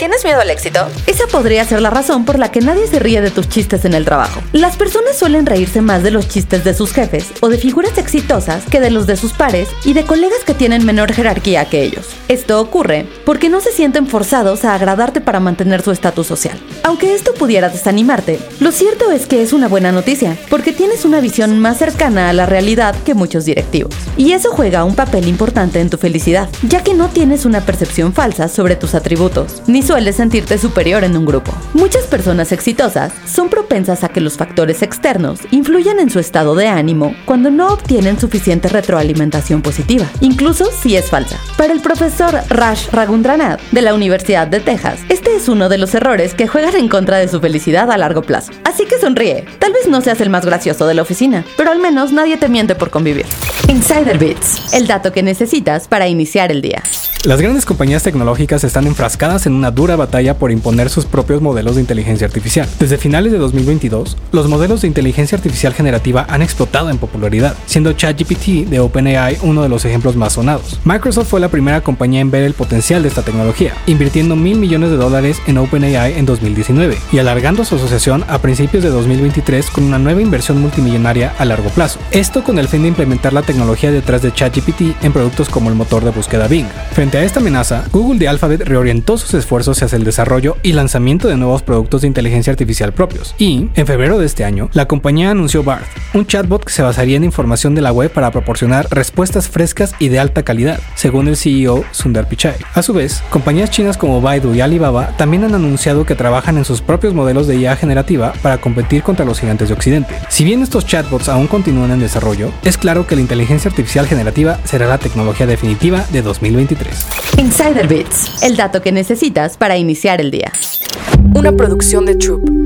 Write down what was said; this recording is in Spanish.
¿Le tienes miedo al éxito? Esa podría ser la razón por la que nadie se ríe de tus chistes en el trabajo. Las personas suelen reírse más de los chistes de sus jefes o de figuras exitosas que de los de sus pares y de colegas que tienen menor jerarquía que ellos. Esto ocurre porque no se sienten forzados a agradarte para mantener su estatus social. Aunque esto pudiera desanimarte, lo cierto es que es una buena noticia, porque tienes una visión más cercana a la realidad que muchos directivos. Y eso juega un papel importante en tu felicidad, ya que no tienes una percepción falsa sobre tus atributos ni sueles sentirte superior en un grupo. Muchas personas exitosas son propensas a que los factores externos influyan en su estado de ánimo cuando no obtienen suficiente retroalimentación positiva, incluso si es falsa. Para el profesor Rash Ragundranath de la Universidad de Texas, este es uno de los errores que juegan en contra de su felicidad a largo plazo. Así que sonríe. Tal vez no seas el más gracioso de la oficina, pero al menos nadie te miente por convivir. Insider Bits, el dato que necesitas para iniciar el día. Las grandes compañías tecnológicas están enfrascadas en una dura batalla por imponer sus propios modelos de inteligencia artificial. Desde finales de 2022, los modelos de inteligencia artificial generativa han explotado en popularidad, siendo ChatGPT de OpenAI uno de los ejemplos más sonados. Microsoft fue la primera compañía en ver el potencial de esta tecnología, invirtiendo mil millones de dólares en OpenAI en 2019 y alargando su asociación a principios de 2023 con una nueva inversión multimillonaria a largo plazo. Esto con el fin de implementar la tecnología detrás de ChatGPT en productos como el motor de búsqueda Bing. Frente a esta amenaza, Google de Alphabet reorientó sus esfuerzos hacia el desarrollo y lanzamiento de nuevos productos de inteligencia artificial propios. Y, en febrero de este año, la compañía anunció BART, un chatbot que se basaría en información de la web para proporcionar respuestas frescas y de alta calidad, según el CEO Sundar Pichai. A su vez, compañías chinas como Baidu y Alibaba también han anunciado que trabajan en sus propios modelos de IA generativa para competir contra los gigantes de Occidente. Si bien estos chatbots aún continúan en desarrollo, es claro que la inteligencia artificial generativa será la tecnología definitiva de 2023. Insider Bits, el dato que necesitas para iniciar el día. Una producción de Troop.